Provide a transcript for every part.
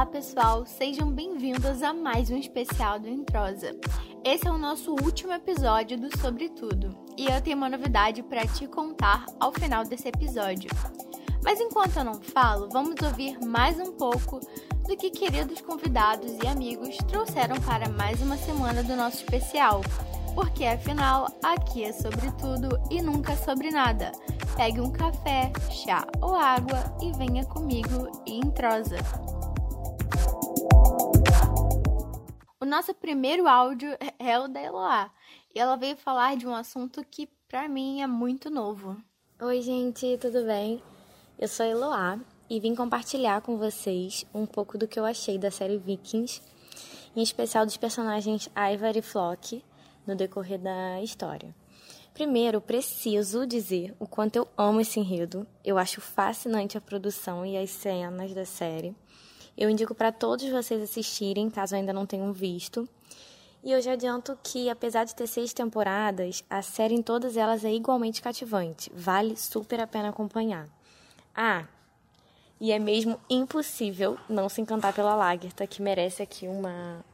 Olá, pessoal, sejam bem-vindos a mais um especial do Entrosa. Esse é o nosso último episódio do Sobre Tudo e eu tenho uma novidade para te contar ao final desse episódio. Mas enquanto eu não falo, vamos ouvir mais um pouco do que queridos convidados e amigos trouxeram para mais uma semana do nosso especial. Porque afinal, aqui é sobre tudo e nunca sobre nada. Pegue um café, chá ou água e venha comigo e entrosa. Nosso primeiro áudio é o da Eloá e ela veio falar de um assunto que para mim é muito novo. Oi, gente, tudo bem? Eu sou a Eloá e vim compartilhar com vocês um pouco do que eu achei da série Vikings, em especial dos personagens Ivar e Flock no decorrer da história. Primeiro, preciso dizer o quanto eu amo esse enredo. Eu acho fascinante a produção e as cenas da série. Eu indico para todos vocês assistirem, caso ainda não tenham visto. E eu já adianto que, apesar de ter seis temporadas, a série em todas elas é igualmente cativante. Vale super a pena acompanhar. Ah, e é mesmo impossível não se encantar pela Lagerta, que merece aqui uma.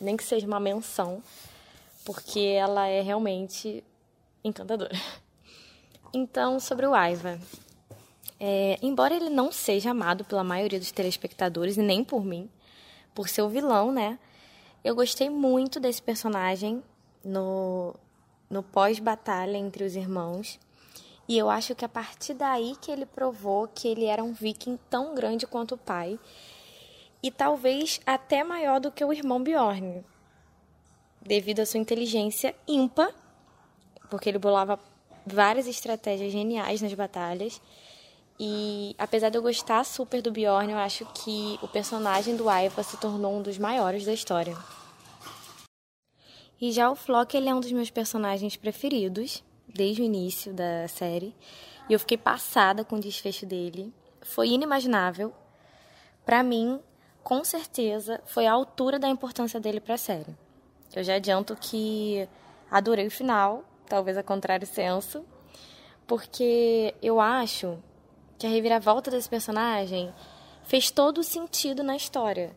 nem que seja uma menção, porque ela é realmente encantadora. Então, sobre o Aiva. É, embora ele não seja amado pela maioria dos telespectadores, e nem por mim, por ser o vilão, né? Eu gostei muito desse personagem no, no pós-batalha entre os irmãos. E eu acho que a partir daí que ele provou que ele era um viking tão grande quanto o pai. E talvez até maior do que o irmão Bjorn. Devido à sua inteligência ímpar porque ele bolava várias estratégias geniais nas batalhas. E apesar de eu gostar super do Bjorn, eu acho que o personagem do Aiva se tornou um dos maiores da história. E já o Flock, ele é um dos meus personagens preferidos desde o início da série. E eu fiquei passada com o desfecho dele. Foi inimaginável. Para mim, com certeza, foi a altura da importância dele para a série. Eu já adianto que adorei o final, talvez a contrário senso, porque eu acho que a reviravolta desse personagem fez todo o sentido na história.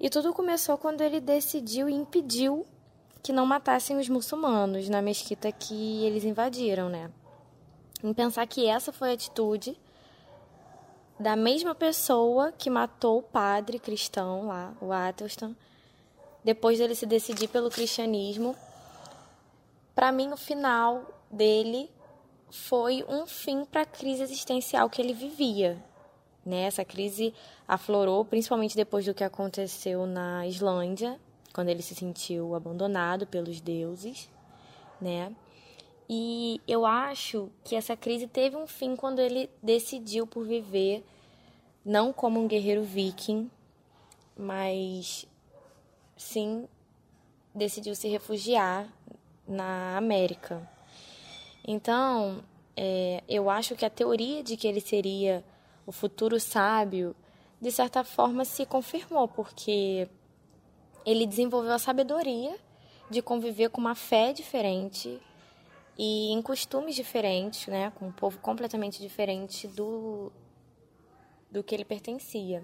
E tudo começou quando ele decidiu e impediu que não matassem os muçulmanos na mesquita que eles invadiram, né? Em pensar que essa foi a atitude da mesma pessoa que matou o padre cristão lá, o Athelstan, depois dele se decidir pelo cristianismo para mim o final dele foi um fim para a crise existencial que ele vivia. Né? Essa crise aflorou principalmente depois do que aconteceu na Islândia, quando ele se sentiu abandonado pelos deuses, né? E eu acho que essa crise teve um fim quando ele decidiu por viver não como um guerreiro viking, mas sim decidiu se refugiar na América. Então, é, eu acho que a teoria de que ele seria o futuro sábio, de certa forma, se confirmou, porque ele desenvolveu a sabedoria de conviver com uma fé diferente e em costumes diferentes, né, com um povo completamente diferente do, do que ele pertencia.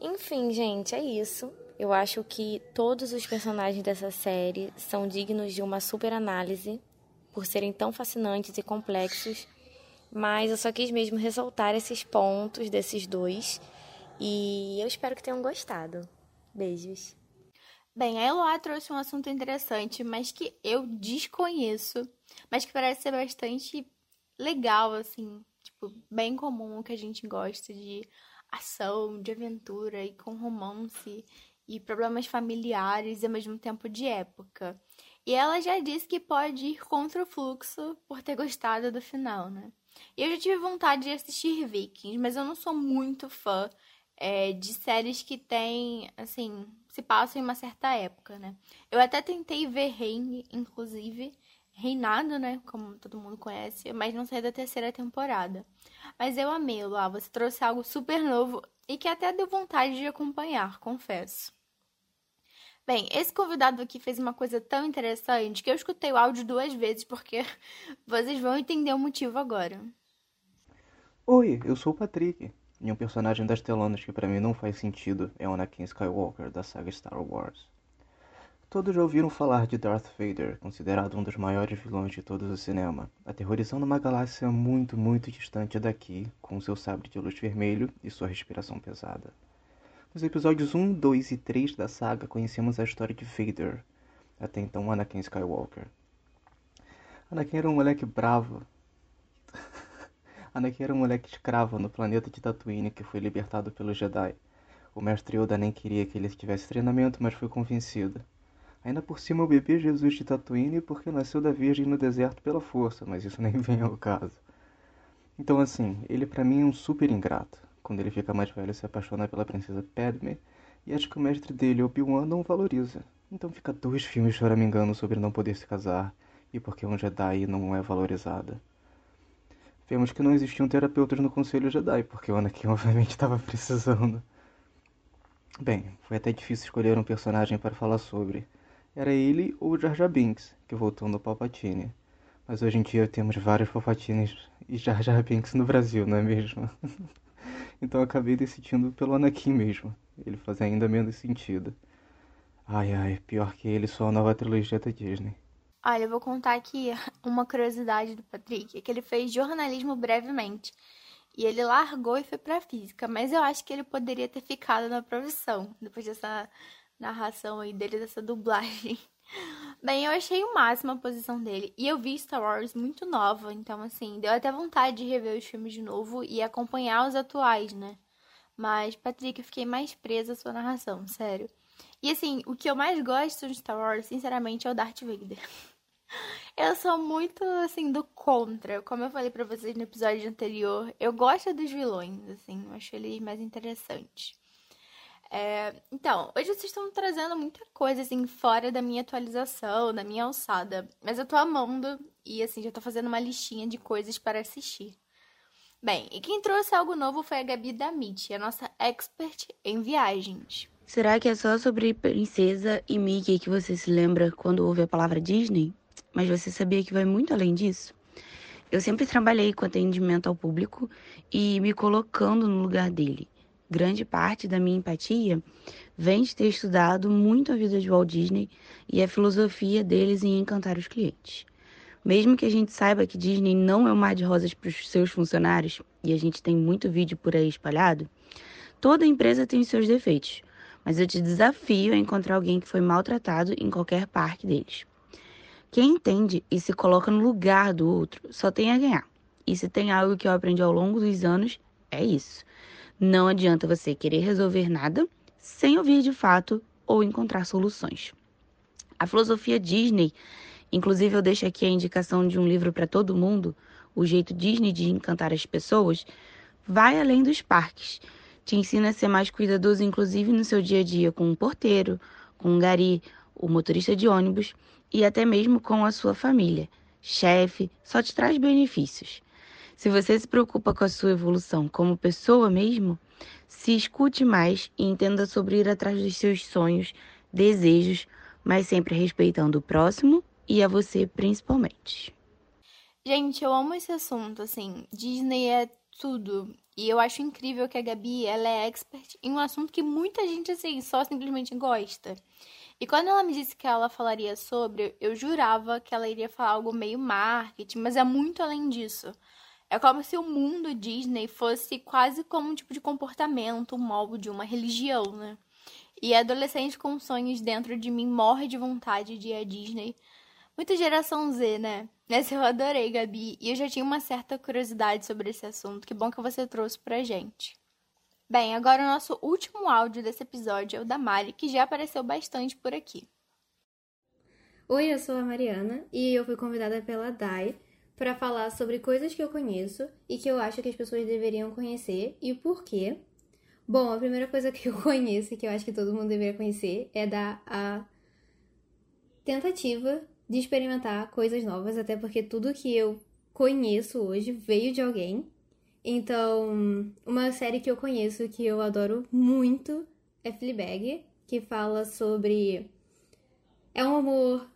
Enfim, gente, é isso. Eu acho que todos os personagens dessa série são dignos de uma super análise por serem tão fascinantes e complexos, mas eu só quis mesmo ressaltar esses pontos desses dois e eu espero que tenham gostado. Beijos. Bem, a Eloá trouxe um assunto interessante, mas que eu desconheço, mas que parece ser bastante legal, assim, tipo, bem comum que a gente gosta de ação, de aventura e com romance e problemas familiares e ao mesmo tempo de época. E ela já disse que pode ir contra o fluxo por ter gostado do final, né? E eu já tive vontade de assistir Vikings, mas eu não sou muito fã é, de séries que tem, assim, se passam em uma certa época, né? Eu até tentei ver Reine, inclusive, Reinado, né? Como todo mundo conhece, mas não sei da terceira temporada. Mas eu amei, lá. Você trouxe algo super novo e que até deu vontade de acompanhar, confesso. Bem, esse convidado aqui fez uma coisa tão interessante que eu escutei o áudio duas vezes porque vocês vão entender o motivo agora. Oi, eu sou o Patrick. E um personagem das telonas que para mim não faz sentido é o Anakin Skywalker da saga Star Wars. Todos já ouviram falar de Darth Vader, considerado um dos maiores vilões de todo o cinema, aterrorizando uma galáxia muito, muito distante daqui, com seu sabre de luz vermelho e sua respiração pesada. Nos episódios 1, 2 e 3 da saga, conhecemos a história de Vader, até então Anakin Skywalker. Anakin era um moleque bravo. Anakin era um moleque escravo no planeta de Tatooine que foi libertado pelo Jedi. O mestre Yoda nem queria que ele tivesse treinamento, mas foi convencido. Ainda por cima o bebê Jesus de Tatooine porque nasceu da Virgem no deserto pela força, mas isso nem vem ao caso. Então assim, ele para mim é um super ingrato. Quando ele fica mais velho se apaixona pela princesa Padme e acho que o mestre dele, Obi-Wan, não o valoriza. Então fica dois filmes choramingando sobre não poder se casar e porque um Jedi não é valorizada. Vemos que não existiam terapeutas no Conselho Jedi, porque o Anakin obviamente estava precisando. Bem, foi até difícil escolher um personagem para falar sobre. Era ele ou Jar Jar Binks, que voltou no Palpatine. Mas hoje em dia temos vários Palpatines e Jar Jar Binks no Brasil, não é mesmo? então acabei decidindo pelo Anakin mesmo. Ele faz ainda menos sentido. Ai ai, pior que ele só a nova trilogia da Disney. Olha, eu vou contar aqui uma curiosidade do Patrick, é que ele fez jornalismo brevemente. E ele largou e foi pra física, mas eu acho que ele poderia ter ficado na profissão, depois dessa narração aí dele, dessa dublagem. Bem, eu achei o máximo a posição dele. E eu vi Star Wars muito nova, então, assim, deu até vontade de rever os filmes de novo e acompanhar os atuais, né? Mas, Patrick, eu fiquei mais presa à sua narração, sério. E, assim, o que eu mais gosto de Star Wars, sinceramente, é o Darth Vader. Eu sou muito, assim, do contra. Como eu falei pra vocês no episódio anterior, eu gosto dos vilões, assim, eu acho eles mais interessantes. É, então, hoje vocês estão trazendo muita coisa, assim, fora da minha atualização, da minha alçada. Mas eu tô amando e, assim, já tô fazendo uma listinha de coisas para assistir. Bem, e quem trouxe algo novo foi a Gabi Damit, a nossa expert em viagens. Será que é só sobre princesa e Mickey que você se lembra quando ouve a palavra Disney? Mas você sabia que vai muito além disso? Eu sempre trabalhei com atendimento ao público e me colocando no lugar dele grande parte da minha empatia vem de ter estudado muito a vida de Walt Disney e a filosofia deles em encantar os clientes. Mesmo que a gente saiba que Disney não é um mar de rosas para os seus funcionários, e a gente tem muito vídeo por aí espalhado, toda empresa tem os seus defeitos, mas eu te desafio a encontrar alguém que foi maltratado em qualquer parque deles. Quem entende e se coloca no lugar do outro só tem a ganhar. E se tem algo que eu aprendi ao longo dos anos, é isso. Não adianta você querer resolver nada sem ouvir de fato ou encontrar soluções. A filosofia Disney, inclusive eu deixo aqui a indicação de um livro para todo mundo, O Jeito Disney de Encantar as Pessoas, vai além dos parques. Te ensina a ser mais cuidadoso, inclusive no seu dia a dia, com um porteiro, com um gari, o motorista de ônibus e até mesmo com a sua família. Chefe, só te traz benefícios. Se você se preocupa com a sua evolução como pessoa mesmo, se escute mais e entenda sobre ir atrás dos seus sonhos, desejos, mas sempre respeitando o próximo e a você principalmente. Gente, eu amo esse assunto, assim, Disney é tudo. E eu acho incrível que a Gabi, ela é expert em um assunto que muita gente, assim, só simplesmente gosta. E quando ela me disse que ela falaria sobre, eu jurava que ela iria falar algo meio marketing, mas é muito além disso. É como se o mundo Disney fosse quase como um tipo de comportamento, um molde, uma religião, né? E adolescente com sonhos dentro de mim morre de vontade de ir à Disney. Muita geração Z, né? Nessa eu adorei, Gabi. E eu já tinha uma certa curiosidade sobre esse assunto. Que bom que você trouxe pra gente. Bem, agora o nosso último áudio desse episódio é o da Mari, que já apareceu bastante por aqui. Oi, eu sou a Mariana e eu fui convidada pela Dai para falar sobre coisas que eu conheço e que eu acho que as pessoas deveriam conhecer e por quê. Bom, a primeira coisa que eu conheço e que eu acho que todo mundo deveria conhecer é da a tentativa de experimentar coisas novas, até porque tudo que eu conheço hoje veio de alguém. Então, uma série que eu conheço que eu adoro muito é Fleabag, que fala sobre é um amor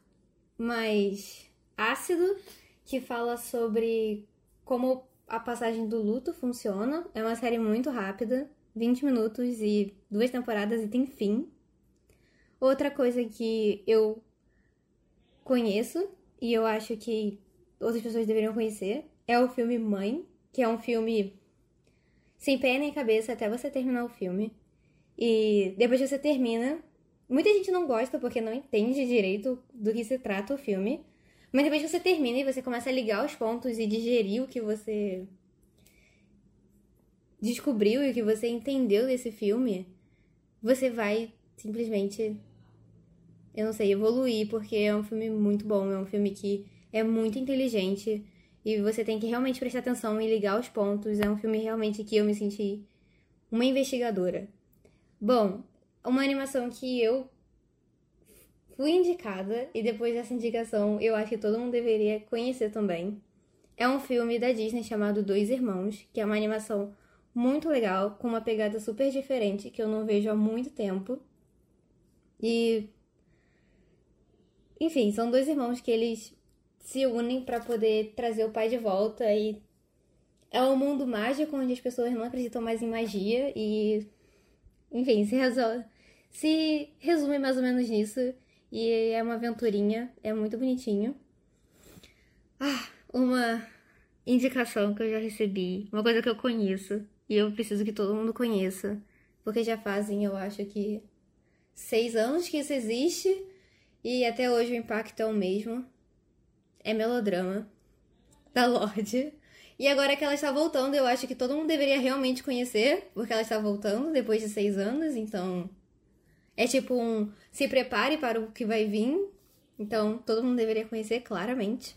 mais ácido que fala sobre como a passagem do luto funciona. É uma série muito rápida, 20 minutos e duas temporadas e tem fim. Outra coisa que eu conheço e eu acho que outras pessoas deveriam conhecer é o filme Mãe, que é um filme sem pé nem cabeça até você terminar o filme. E depois que você termina, muita gente não gosta porque não entende direito do que se trata o filme. Mas depois que você termina e você começa a ligar os pontos e digerir o que você descobriu e o que você entendeu desse filme, você vai simplesmente, eu não sei, evoluir, porque é um filme muito bom, é um filme que é muito inteligente e você tem que realmente prestar atenção e ligar os pontos. É um filme realmente que eu me senti uma investigadora. Bom, uma animação que eu fui indicada e depois dessa indicação eu acho que todo mundo deveria conhecer também. É um filme da Disney chamado Dois Irmãos, que é uma animação muito legal, com uma pegada super diferente que eu não vejo há muito tempo. E enfim, são dois irmãos que eles se unem para poder trazer o pai de volta e é um mundo mágico onde as pessoas não acreditam mais em magia e enfim, se, resolve, se resume mais ou menos nisso e é uma aventurinha, é muito bonitinho. Ah, uma indicação que eu já recebi, uma coisa que eu conheço e eu preciso que todo mundo conheça, porque já fazem, eu acho que seis anos que isso existe e até hoje o impacto é o mesmo é melodrama da Lorde. E agora que ela está voltando, eu acho que todo mundo deveria realmente conhecer, porque ela está voltando depois de seis anos, então. É tipo um se prepare para o que vai vir. Então, todo mundo deveria conhecer claramente.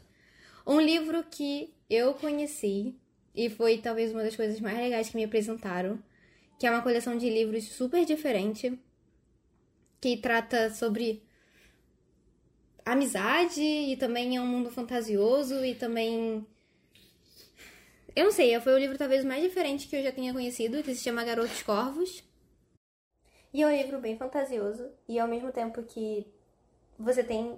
Um livro que eu conheci e foi talvez uma das coisas mais legais que me apresentaram, que é uma coleção de livros super diferente, que trata sobre amizade e também é um mundo fantasioso e também. Eu não sei, foi o livro talvez mais diferente que eu já tenha conhecido, que se chama Garotos Corvos. E é um livro bem fantasioso e ao mesmo tempo que você tem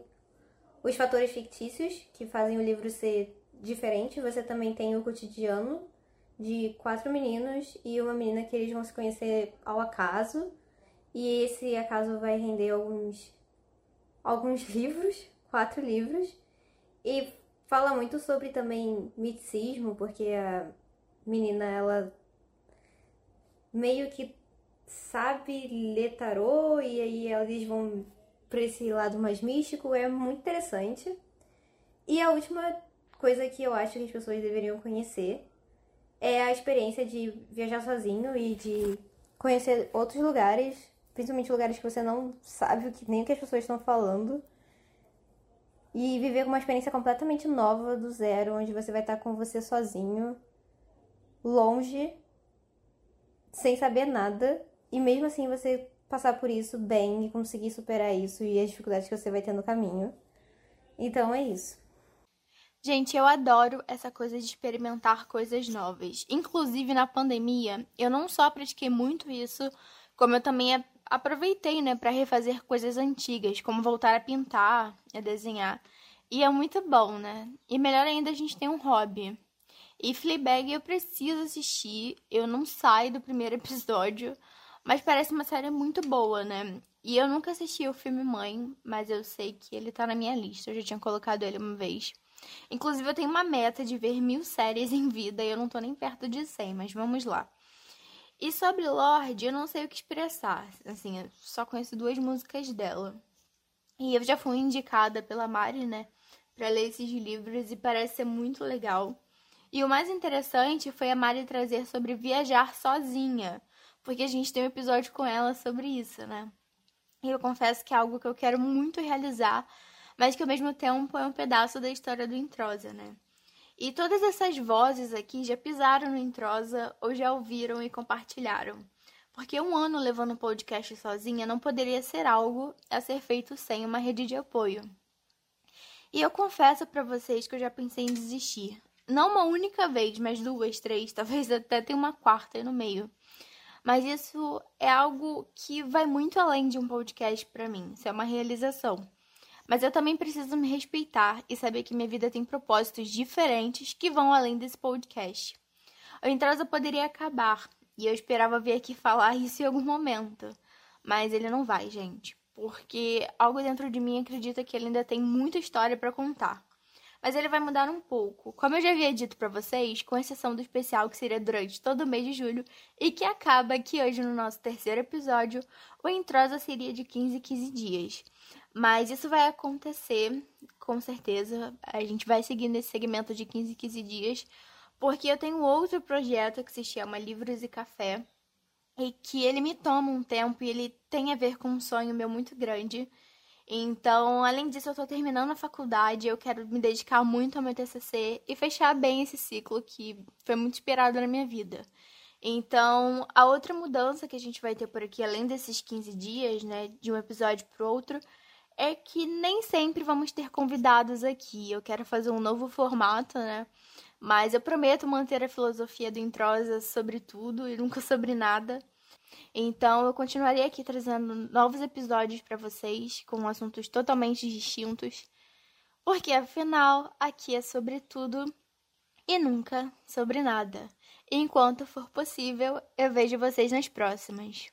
os fatores fictícios que fazem o livro ser diferente, você também tem o cotidiano de quatro meninos e uma menina que eles vão se conhecer ao acaso. E esse acaso vai render alguns alguns livros, quatro livros, e fala muito sobre também miticismo, porque a menina ela meio que sabe ler tarô e aí eles vão para esse lado mais místico, é muito interessante. E a última coisa que eu acho que as pessoas deveriam conhecer é a experiência de viajar sozinho e de conhecer outros lugares principalmente lugares que você não sabe o que nem o que as pessoas estão falando. E viver uma experiência completamente nova do zero, onde você vai estar com você sozinho, longe, sem saber nada, e mesmo assim você passar por isso bem e conseguir superar isso e as dificuldades que você vai ter no caminho. Então é isso. Gente, eu adoro essa coisa de experimentar coisas novas. Inclusive na pandemia, eu não só pratiquei muito isso, como eu também aproveitei, né, para refazer coisas antigas, como voltar a pintar, a desenhar. E é muito bom, né? E melhor ainda, a gente tem um hobby. E Fleabag eu preciso assistir. Eu não saio do primeiro episódio, mas parece uma série muito boa, né? E eu nunca assisti o filme Mãe, mas eu sei que ele tá na minha lista. Eu já tinha colocado ele uma vez. Inclusive, eu tenho uma meta de ver mil séries em vida e eu não tô nem perto de 100, mas vamos lá. E sobre Lorde, eu não sei o que expressar. Assim, eu só conheço duas músicas dela. E eu já fui indicada pela Mari, né, para ler esses livros e parece ser muito legal. E o mais interessante foi a Mari trazer sobre viajar sozinha, porque a gente tem um episódio com ela sobre isso, né? E eu confesso que é algo que eu quero muito realizar, mas que ao mesmo tempo é um pedaço da história do Introsa, né? E todas essas vozes aqui já pisaram no Introsa ou já ouviram e compartilharam. Porque um ano levando o podcast sozinha não poderia ser algo a ser feito sem uma rede de apoio. E eu confesso para vocês que eu já pensei em desistir. Não uma única vez, mas duas, três, talvez até tenha uma quarta aí no meio. Mas isso é algo que vai muito além de um podcast para mim. Isso é uma realização. Mas eu também preciso me respeitar e saber que minha vida tem propósitos diferentes que vão além desse podcast. o Entrosa poderia acabar, e eu esperava vir aqui falar isso em algum momento. Mas ele não vai, gente, porque algo dentro de mim acredita que ele ainda tem muita história para contar. Mas ele vai mudar um pouco. Como eu já havia dito para vocês, com exceção do especial que seria durante todo o mês de julho e que acaba aqui hoje no nosso terceiro episódio, o Entrosa seria de 15 em 15 dias. Mas isso vai acontecer, com certeza. A gente vai seguindo esse segmento de 15 em 15 dias, porque eu tenho outro projeto que se chama Livros e Café, e que ele me toma um tempo e ele tem a ver com um sonho meu muito grande. Então, além disso, eu estou terminando a faculdade, eu quero me dedicar muito ao meu TCC e fechar bem esse ciclo que foi muito esperado na minha vida. Então, a outra mudança que a gente vai ter por aqui, além desses 15 dias, né, de um episódio para outro, é que nem sempre vamos ter convidados aqui. Eu quero fazer um novo formato, né? Mas eu prometo manter a filosofia do Introsa sobre tudo e nunca sobre nada. Então eu continuarei aqui trazendo novos episódios para vocês com assuntos totalmente distintos. Porque afinal, aqui é sobre tudo e nunca sobre nada. Enquanto for possível, eu vejo vocês nas próximas.